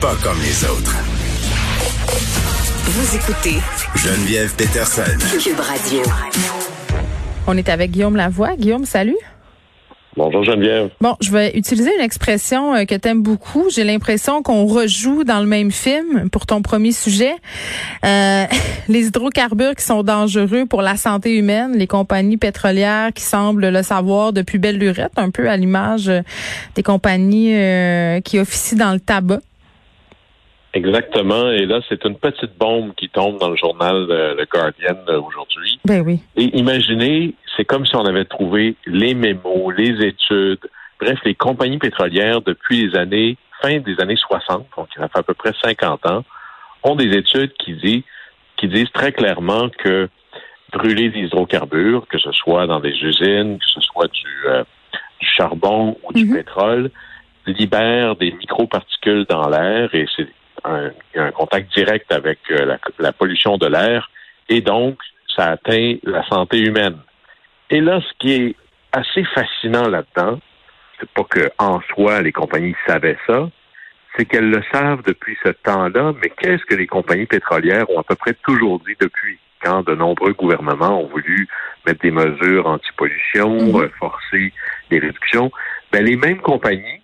Pas comme les autres. Vous écoutez Geneviève Peterson. Cube Radio. On est avec Guillaume Lavoie. Guillaume, salut. Bonjour Geneviève. Bon, je vais utiliser une expression euh, que tu aimes beaucoup. J'ai l'impression qu'on rejoue dans le même film pour ton premier sujet. Euh, les hydrocarbures qui sont dangereux pour la santé humaine, les compagnies pétrolières qui semblent le savoir depuis belle lurette, un peu à l'image euh, des compagnies euh, qui officient dans le tabac. Exactement. Et là, c'est une petite bombe qui tombe dans le journal euh, Le Guardian euh, aujourd'hui. Ben oui. Et imaginez, c'est comme si on avait trouvé les mémos, les études, bref, les compagnies pétrolières depuis les années, fin des années 60, donc il a fait à peu près 50 ans, ont des études qui disent, qui disent très clairement que brûler des hydrocarbures, que ce soit dans des usines, que ce soit du, euh, du charbon ou du Mhm. pétrole, libère des microparticules dans l'air et c'est un, contact direct avec euh, la, la pollution de l'air et donc ça atteint la santé humaine. Et là, ce qui est assez fascinant là-dedans, c'est pas que en soi les compagnies savaient ça, c'est qu'elles le savent depuis ce temps-là, mais qu'est-ce que les compagnies pétrolières ont à peu près toujours dit depuis quand de nombreux gouvernements ont voulu mettre des mesures anti-pollution, Mhm. euh, forcer des réductions, ben, les mêmes compagnies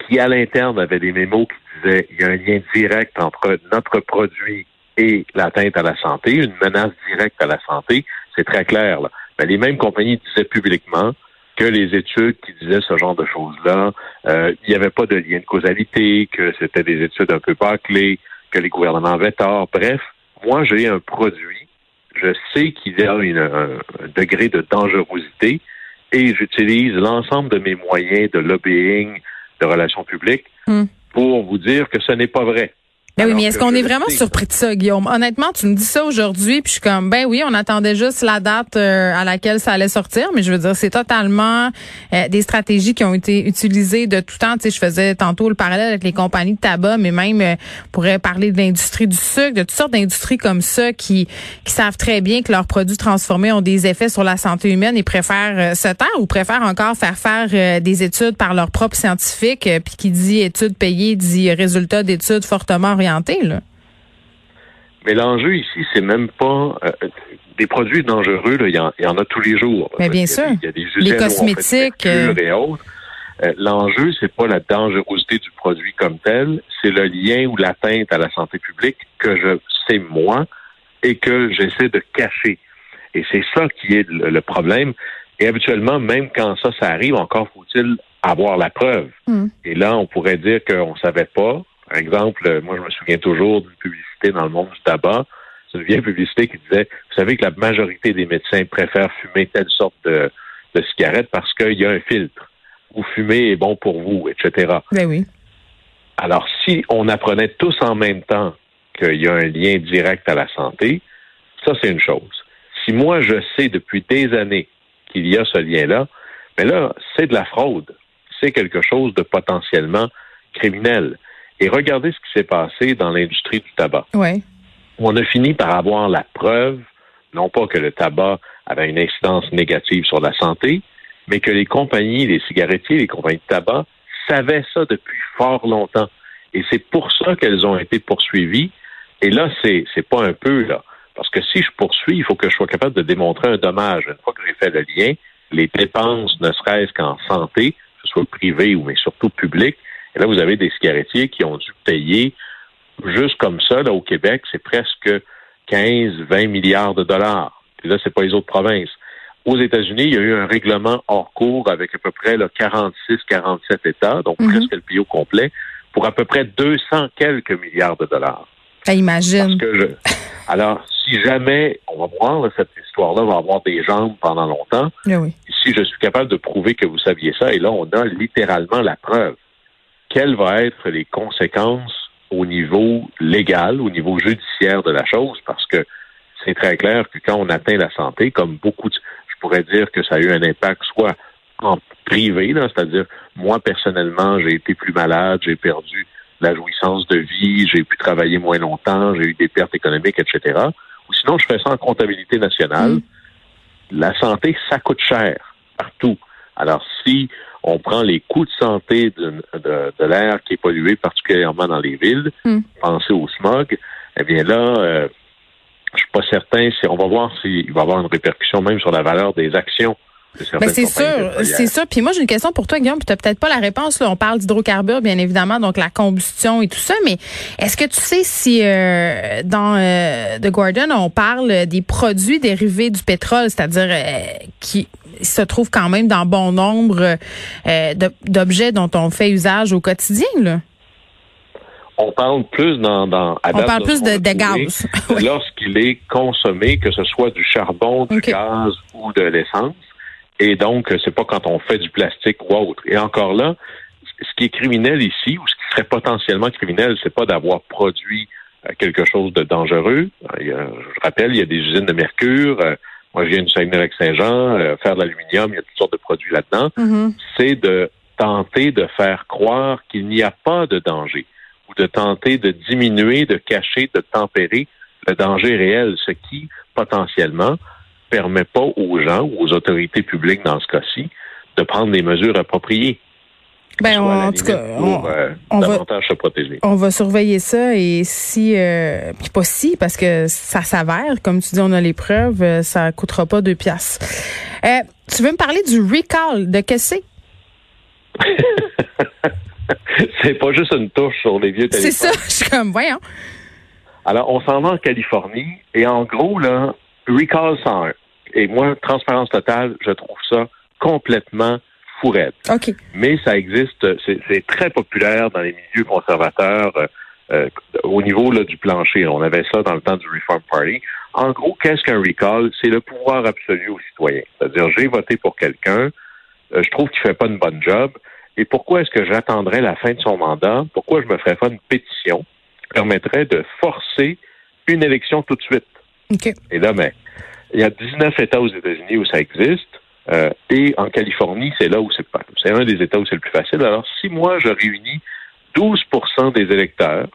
qui à l'interne avaient des mémos qui il y a un lien direct entre notre produit et l'atteinte à la santé, une menace directe à la santé, c'est très clair. Là. Ben, les mêmes compagnies disaient publiquement que les études qui disaient ce genre de choses-là, euh, il n'y avait pas de lien de causalité, que c'était des études un peu bâclées, que les gouvernements avaient tort. Bref, moi, j'ai un produit, je sais qu'il y a un degré de dangerosité et j'utilise l'ensemble de mes moyens de lobbying, de relations publiques Hmm. Pour vous dire que ce n'est pas vrai. Ben oui, mais est-ce qu'on est vraiment sais. surpris de ça, Guillaume? Honnêtement, tu me dis ça aujourd'hui, puis je suis comme, ben oui, on attendait juste la date euh, à laquelle ça allait sortir, mais je veux dire, c'est totalement euh, des stratégies qui ont été utilisées de tout temps. Tu sais, je faisais tantôt le parallèle avec les compagnies de tabac, mais même euh, on pourrait parler de l'industrie du sucre, de toutes sortes d'industries comme ça qui qui savent très bien que leurs produits transformés ont des effets sur la santé humaine et préfèrent euh, se taire ou préfèrent encore faire faire euh, des études par leurs propres scientifiques, euh, puis qui dit études payées dit résultats d'études fortement orientés, là. Mais l'enjeu ici, c'est même pas euh, des produits dangereux. là, Il y, en- il y en a tous les jours. Mais bien sûr. des- Il y a des Les on fait cosmétiques, mercure et autres. Euh, L'enjeu, c'est pas la dangerosité du produit comme tel, c'est le lien ou l'atteinte à la santé publique que je sais moi et que j'essaie de cacher. Et c'est ça qui est le, le problème. Et habituellement, même quand ça, ça arrive, encore faut-il avoir la preuve. Mm. Et là, on pourrait dire qu'on ne savait pas. Par exemple, euh, moi, je me souviens toujours d'une publicité dans le monde du tabac. C'est une vieille publicité qui disait, vous savez que la majorité des médecins préfèrent fumer telle sorte de, de cigarette parce qu'il y a un filtre. Ou fumer est bon pour vous, etc. Ben oui. Alors, si on apprenait tous en même temps qu'il y a un lien direct à la santé, ça, c'est une chose. Si moi, je sais depuis des années qu'il y a ce lien-là, mais là, c'est de la fraude. C'est quelque chose de potentiellement criminel. Et regardez ce qui s'est passé dans l'industrie du tabac. Ouais. On a fini par avoir la preuve, non pas que le tabac avait une incidence négative sur la santé, mais que les compagnies, les cigarettiers, les compagnies de tabac savaient ça depuis fort longtemps. Et c'est pour ça qu'elles ont été poursuivies. Et là, c'est, c'est pas un peu, là. Parce que si je poursuis, il faut que je sois capable de démontrer un dommage. Une fois que j'ai fait le lien, les dépenses, ne serait-ce qu'en santé, que ce soit privé ou mais surtout public, et là, vous avez des cigarettiers qui ont dû payer, juste comme ça, là, au Québec, c'est presque 15, 20 milliards de dollars. Puis là, c'est pas les autres provinces. Aux États-Unis, il y a eu un règlement hors cours avec à peu près là, 46, 47 États, donc Mhm. presque le pays au complet, pour à peu près 200 quelques milliards de dollars. Ben, imagine. Parce que je... Alors, si jamais, on va voir, là, cette histoire-là va avoir des jambes pendant longtemps, Ben oui. si je suis capable de prouver que vous saviez ça, et là, on a littéralement la preuve quelles vont être les conséquences au niveau légal, au niveau judiciaire de la chose, parce que c'est très clair que quand on atteint la santé, comme beaucoup, de, je pourrais dire que ça a eu un impact soit en privé, c'est-à-dire moi personnellement, j'ai été plus malade, j'ai perdu la jouissance de vie, j'ai pu travailler moins longtemps, j'ai eu des pertes économiques, etc. Ou sinon, je fais ça en comptabilité nationale. Mm. La santé, ça coûte cher partout. Alors, si on prend les coûts de santé de, l'air qui est pollué, particulièrement dans les villes, mm. pensez au smog, eh bien là, euh, je suis pas certain si on va voir s'il va y avoir une répercussion même sur la valeur des actions ben c'est sûr, c'est ça. Puis moi, j'ai une question pour toi, Guillaume. Tu n'as peut-être pas la réponse. Là. On parle d'hydrocarbures, bien évidemment, donc la combustion et tout ça. Mais est-ce que tu sais si euh, dans euh, The Guardian, on parle des produits dérivés du pétrole, c'est-à-dire euh, qui se trouvent quand même dans bon nombre euh, d'objets dont on fait usage au quotidien, là? on parle plus dans, dans on parle plus de, de gaz lorsqu'il est consommé, que ce soit du charbon, du gaz ou de l'essence. Et donc, c'est pas quand on fait du plastique ou autre. Et encore là, ce qui est criminel ici, ou ce qui serait potentiellement criminel, c'est pas d'avoir produit euh, quelque chose de dangereux. je rappelle, il y a des usines de mercure. Moi, je viens du Saguenay-Lac-Saint-Jean. Euh, faire de l'aluminium, il y a toutes sortes de produits là-dedans. Mm-hmm. C'est de tenter de faire croire qu'il n'y a pas de danger ou de tenter de diminuer, de cacher, de tempérer le danger réel, ce qui, potentiellement, permet pas aux gens ou aux autorités publiques dans ce cas-ci de prendre des mesures appropriées. Ben, en tout cas, on, euh, va, se protéger. On va surveiller ça et si, euh, puis pas si, parce que ça s'avère, comme tu dis, on a les preuves, euh, ça coûtera pas deux piastres. Euh, tu veux me parler du recall de qu'est-ce que c'est? c'est pas juste une touche sur les vieux téléphones. C'est ça, je suis comme, voyons. Alors, on s'en va en Californie et en gros, là, Recall 101. Et moi, transparence totale, je trouve ça complètement fourette. OK. Mais ça existe, c'est très populaire dans les milieux conservateurs euh, euh, au niveau là, du plancher. On avait ça dans le temps du Reform Party. En gros, qu'est-ce qu'un recall? C'est le pouvoir absolu aux citoyens. C'est-à-dire, j'ai voté pour quelqu'un, euh, je trouve qu'il fait pas une bonne job, et pourquoi est-ce que j'attendrais la fin de son mandat? Pourquoi je me ferais pas une pétition? Qui permettrait de forcer une élection tout de suite? Et là, mais, il y a 19 États aux États-Unis où ça existe. Euh, et en Californie, c'est là où c'est. C'est un des États où c'est le plus facile. Alors, si moi, je réunis 12% des électeurs,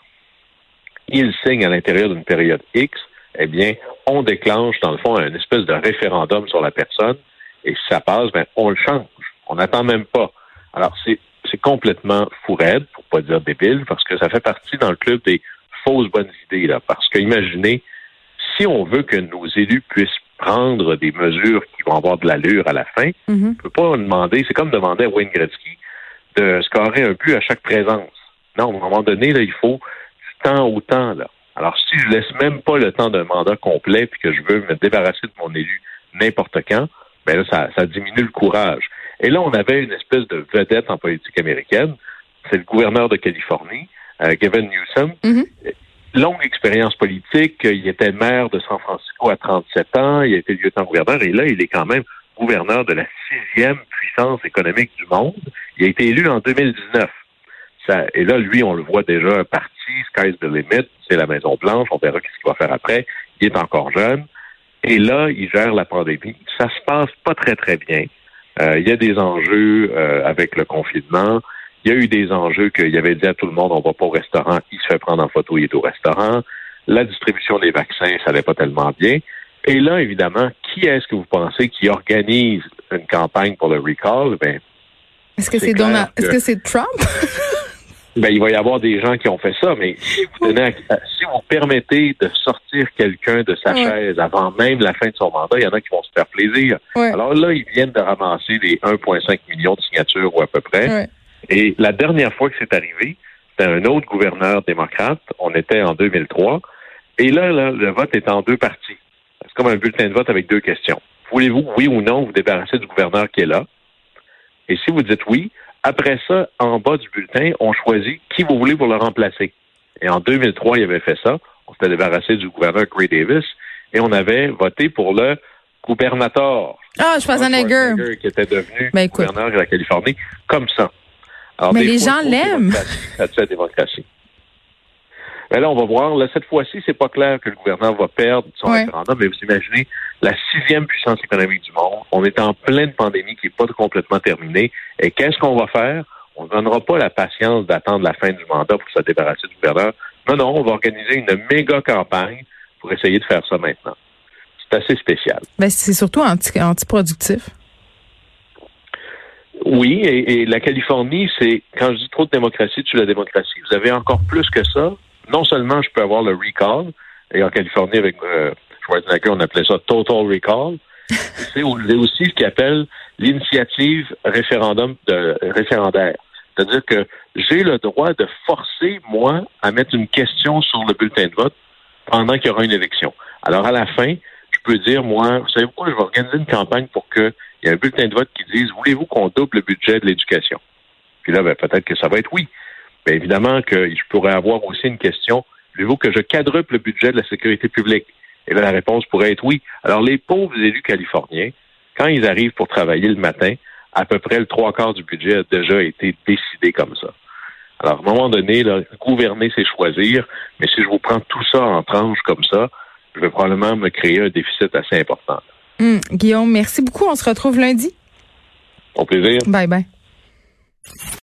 ils signent à l'intérieur d'une période X, eh bien, on déclenche, dans le fond, un espèce de référendum sur la personne. Et si ça passe, ben, on le change. On n'attend même pas. Alors, c'est, complètement fou raide, pour pas dire débile, parce que ça fait partie dans le club des fausses bonnes idées, là. Parce que imaginez, si on veut que nos élus puissent prendre des mesures qui vont avoir de l'allure à la fin, mm-hmm. on ne peut pas demander, c'est comme demander à Wayne Gretzky de scorer un but à chaque présence. Non, à un moment donné, là, il faut du temps au temps. Là. Alors, si je laisse même pas le temps d'un mandat complet puis que je veux me débarrasser de mon élu n'importe quand, ben là, ça, ça diminue le courage. Et là, on avait une espèce de vedette en politique américaine. C'est le gouverneur de Californie, euh, Gavin Newsom. Mm-hmm. Longue expérience politique. Il était maire de San Francisco à 37 ans. Il a été lieutenant-gouverneur. Et là, il est quand même gouverneur de la sixième puissance économique du monde. Il a été élu en 2019. Ça, et là, lui, on le voit déjà parti, Sky's the Limit, c'est la Maison Blanche, on verra ce qu'il va faire après. Il est encore jeune. Et là, il gère la pandémie. Ça se passe pas très, très bien. Euh, il y a des enjeux euh, avec le confinement. Il y a eu des enjeux qu'il avait dit à tout le monde, on va pas au restaurant, il se fait prendre en photo, il est au restaurant. La distribution des vaccins, ça n'allait pas tellement bien. Et là, évidemment, qui est-ce que vous pensez qui organise une campagne pour le recall? Ben, est-ce que c'est Donald, est-ce que c'est Trump? ben, il va y avoir des gens qui ont fait ça, mais si vous donnez, si vous permettez de sortir quelqu'un de sa chaise avant même la fin de son mandat, il y en a qui vont se faire plaisir. Alors là, ils viennent de ramasser les 1,5 millions de signatures ou à peu près. Et la dernière fois que c'est arrivé, c'était un autre gouverneur démocrate. On était en 2003. Et là, là, le vote est en deux parties. C'est comme un bulletin de vote avec deux questions. Voulez-vous, oui ou non, vous débarrasser du gouverneur qui est là? Et si vous dites oui, après ça, en bas du bulletin, on choisit qui vous voulez pour le remplacer. Et en 2003, il avait fait ça. On s'était débarrassé du gouverneur Gray Davis et on avait voté pour le gouvernateur. Ah, je Schwarzenegger. qui était devenu ben, gouverneur de la Californie, comme ça. Alors, Mais les fois, gens l'aiment. Ça tue la démocratie. Mais là, on va voir. Là, cette fois-ci, c'est pas clair que le gouvernement va perdre son Ouais. référendum. Mais vous imaginez, la sixième puissance économique du monde, on est en pleine pandémie qui n'est pas complètement terminée. Et qu'est-ce qu'on va faire? On ne donnera pas la patience d'attendre la fin du mandat pour se débarrasser du gouverneur. Non, non, on va organiser une méga campagne pour essayer de faire ça maintenant. C'est assez spécial. Ben, c'est surtout anti, antiproductif. Oui, et, et la Californie, c'est quand je dis trop de démocratie, tu la démocratie. Vous avez encore plus que ça. Non seulement je peux avoir le recall, et en Californie avec euh, Schwarzenegger, on appelait ça total recall. c'est au- c'est aussi ce qu'ils appellent l'initiative référendum de référendaire. C'est-à-dire que j'ai le droit de forcer, moi, à mettre une question sur le bulletin de vote pendant qu'il y aura une élection. Alors, à la fin, je peux dire, moi, vous savez quoi, je vais organiser une campagne pour qu'il y ait un bulletin de vote qui dise, voulez-vous qu'on double le budget de l'éducation? Puis là, ben, peut-être que ça va être oui. Mais évidemment que je pourrais avoir aussi une question, voulez-vous que je quadruple le budget de la sécurité publique? Et là, la réponse pourrait être oui. Alors, les pauvres élus californiens, quand ils arrivent pour travailler le matin, à peu près le trois quarts du budget a déjà été décidé comme ça. Alors, à un moment donné, là, gouverner, c'est choisir, mais si je vous prends tout ça en tranches comme ça, je vais probablement me créer un déficit assez important. Hum, Guillaume, merci beaucoup. On se retrouve lundi. Au plaisir. Bye bye.